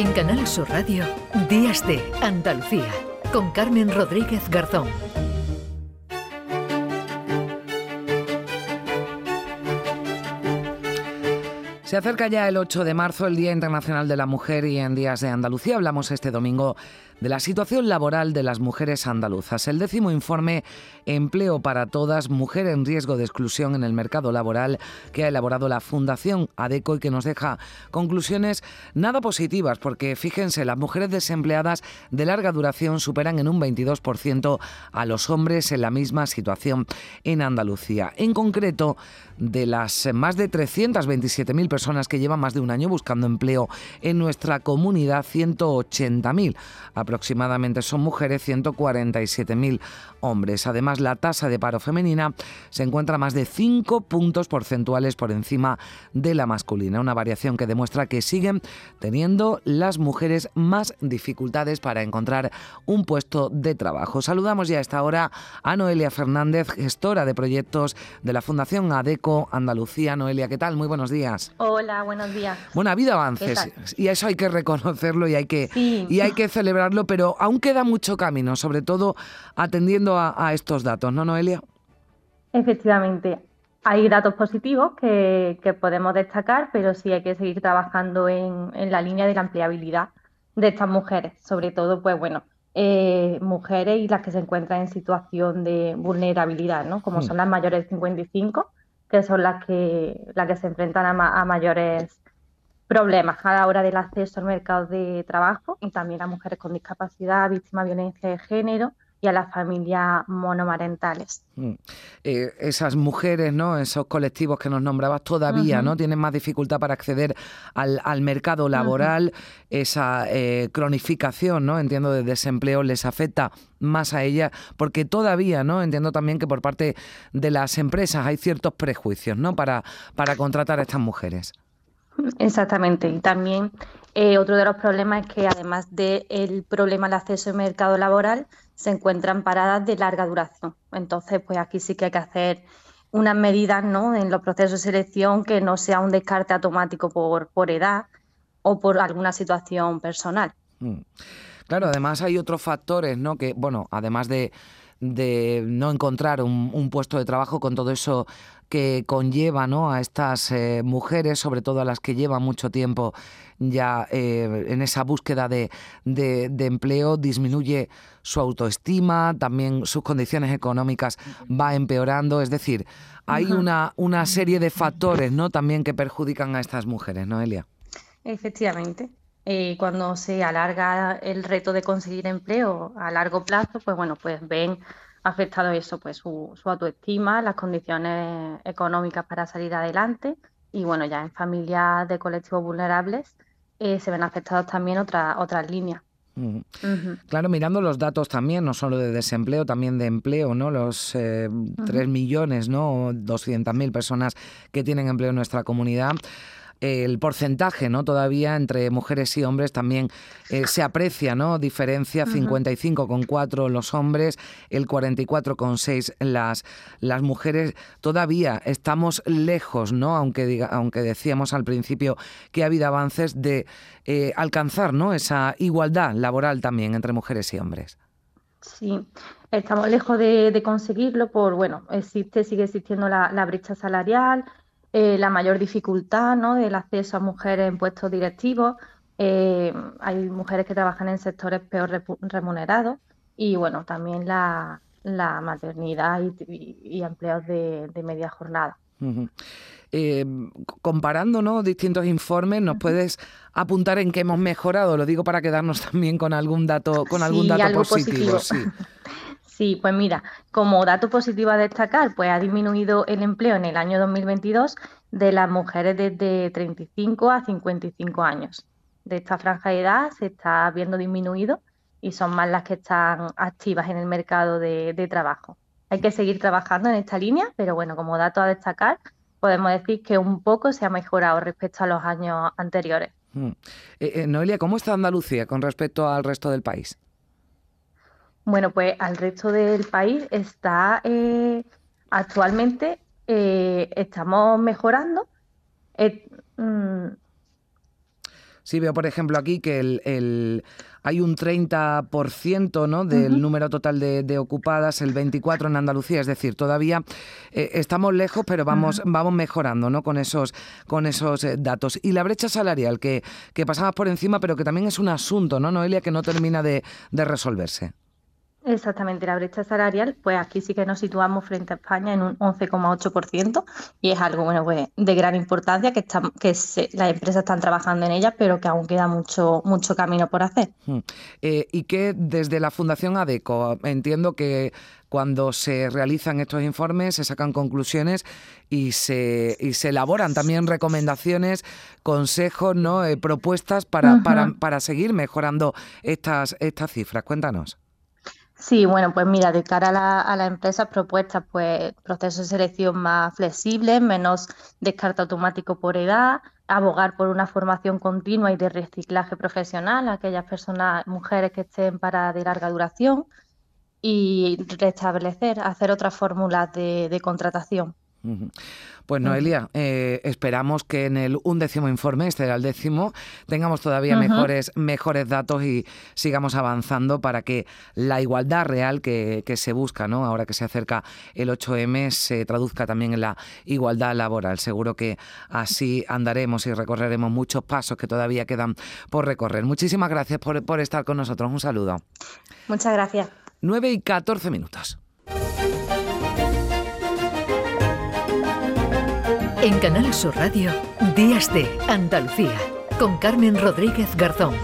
En Canal Sur Radio, Días de Andalucía, con Carmen Rodríguez Garzón. Se acerca ya el 8 de marzo, el Día Internacional de la Mujer, y en Días de Andalucía hablamos este domingo de la situación laboral de las mujeres andaluzas. El décimo informe Empleo para Todas, Mujer en Riesgo de Exclusión en el Mercado Laboral, que ha elaborado la Fundación ADECO y que nos deja conclusiones nada positivas, porque fíjense, las mujeres desempleadas de larga duración superan en un 22% a los hombres en la misma situación en Andalucía. En concreto, de las más de 327.000 personas que llevan más de un año buscando empleo en nuestra comunidad, 180.000 aproximadamente son mujeres, 147.000 hombres. Además, la tasa de paro femenina se encuentra más de 5 puntos porcentuales por encima de la masculina, una variación que demuestra que siguen teniendo las mujeres más dificultades para encontrar un puesto de trabajo. Saludamos ya a esta hora a Noelia Fernández, gestora de proyectos de la Fundación ADECO Andalucía. Noelia, ¿qué tal? Muy buenos días. Hola, buenos días. Bueno, ha habido avances y eso hay que reconocerlo y hay que, y hay que celebrarlo, pero aún queda mucho camino, sobre todo atendiendo a, estos datos, ¿no, Noelia? Efectivamente, hay datos positivos que, podemos destacar, pero sí hay que seguir trabajando en, la línea de la empleabilidad de estas mujeres, sobre todo, pues bueno, eh, mujeres y las que se encuentran en situación de vulnerabilidad, ¿no? Como hmm. son las mayores de 55, que son las que, las que se enfrentan a, a mayores problemas a la hora del acceso al mercado de trabajo y también a mujeres con discapacidad, víctimas de violencia de género y a las familias monomarentales. Mm. Eh, esas mujeres, ¿no? esos colectivos que nos nombrabas todavía no tienen más dificultad para acceder al, mercado laboral, esa eh, cronificación, ¿no? entiendo, de desempleo les afecta más a ellas, porque todavía, ¿no? Entiendo también que por parte de las empresas hay ciertos prejuicios, ¿no? Para, para contratar a estas mujeres. Exactamente. Y también eh, otro de los problemas es que además del problema del acceso al mercado laboral, se encuentran paradas de larga duración. Entonces, pues aquí sí que hay que hacer unas medidas ¿no? en los procesos de selección que no sea un descarte automático por, por edad o por alguna situación personal. Mm. Claro, además hay otros factores, ¿no? Que, bueno, además de, de no encontrar un, puesto de trabajo con todo eso que conlleva ¿no? a estas eh, mujeres, sobre todo a las que llevan mucho tiempo ya eh, en esa búsqueda de, empleo, disminuye su autoestima, también sus condiciones económicas va empeorando, es decir, hay una, una serie de factores ¿no? también que perjudican a estas mujeres, ¿no, Elia? Efectivamente. Eh, cuando se alarga el reto de conseguir empleo a largo plazo, pues bueno, pues ven afectado eso, pues su, su autoestima, las condiciones económicas para salir adelante y bueno, ya en familias de colectivos vulnerables eh, se ven afectados también otras otras líneas. Claro, mirando los datos también, no solo de desempleo, también de empleo, ¿no? Los eh, 3 millones, ¿no? 200.000 personas que tienen empleo en nuestra comunidad el porcentaje, ¿no? Todavía entre mujeres y hombres también eh, se aprecia, ¿no? Diferencia 55,4 los hombres, el 44,6 las las mujeres. Todavía estamos lejos, ¿no? Aunque diga, aunque decíamos al principio que ha habido avances de eh, alcanzar, ¿no? Esa igualdad laboral también entre mujeres y hombres. Sí, estamos lejos de, conseguirlo por, bueno, existe, sigue existiendo la brecha salarial, eh, la mayor dificultad ¿no? del acceso a mujeres en puestos directivos. Eh, hay mujeres que trabajan en sectores peor remunerados y bueno, también la, maternidad y, empleos de, media jornada. Eh, comparando ¿no? distintos informes, ¿nos puedes apuntar en qué hemos mejorado? Lo digo para quedarnos también con algún dato, con algún dato positivo. positivo. Sí. Sí, pues mira, como dato positivo a destacar, pues ha disminuido el empleo en el año 2022 de las mujeres desde 35 a 55 años. De esta franja de edad se está viendo disminuido y son más las que están activas en el mercado de, trabajo. Hay que seguir trabajando en esta línea, pero bueno, como dato a destacar, podemos decir que un poco se ha mejorado respecto a los años anteriores. Mm. Eh, eh, Noelia, ¿cómo está Andalucía con respecto al resto del país? Bueno, pues al resto del país está eh, actualmente eh, estamos mejorando. Eh, mm, Sí, veo por ejemplo aquí que el, hay un 30% ¿no? del número total de, ocupadas, el 24% en Andalucía, es decir, todavía eh, estamos lejos, pero vamos, vamos mejorando ¿no? con esos, con esos eh, datos. Y la brecha salarial, que, que pasamos por encima, pero que también es un asunto, ¿no, Noelia, que no termina de resolverse? Exactamente, la brecha salarial, pues aquí sí que nos situamos frente a España en un 11,8% y es algo bueno pues de gran importancia que, que las empresas están trabajando en ella, pero que aún queda mucho, mucho camino por hacer. Hmm. Eh, y que desde la Fundación ADECO entiendo que cuando se realizan estos informes se sacan conclusiones y se, y se elaboran también recomendaciones, consejos, ¿no? Eh, propuestas para, para, para seguir mejorando estas, estas cifras. Cuéntanos. Sí, bueno, pues mira, de cara a, la, a las empresas propuestas, pues procesos de selección más flexibles, menos descarte automático por edad, abogar por una formación continua y de reciclaje profesional a aquellas personas, mujeres que estén para de larga duración y restablecer, hacer otras fórmulas de, de contratación. Pues Noelia, eh, esperamos que en el undécimo informe, este era el décimo, tengamos todavía mejores, mejores datos y sigamos avanzando para que la igualdad real que, se busca, ¿no? ahora que se acerca el 8M, se traduzca también en la igualdad laboral. Seguro que así andaremos y recorreremos muchos pasos que todavía quedan por recorrer. Muchísimas gracias por, por estar con nosotros. Un saludo. Muchas gracias. 9 y 14 minutos. En Canal Sur Radio, Días de Andalucía, con Carmen Rodríguez Garzón.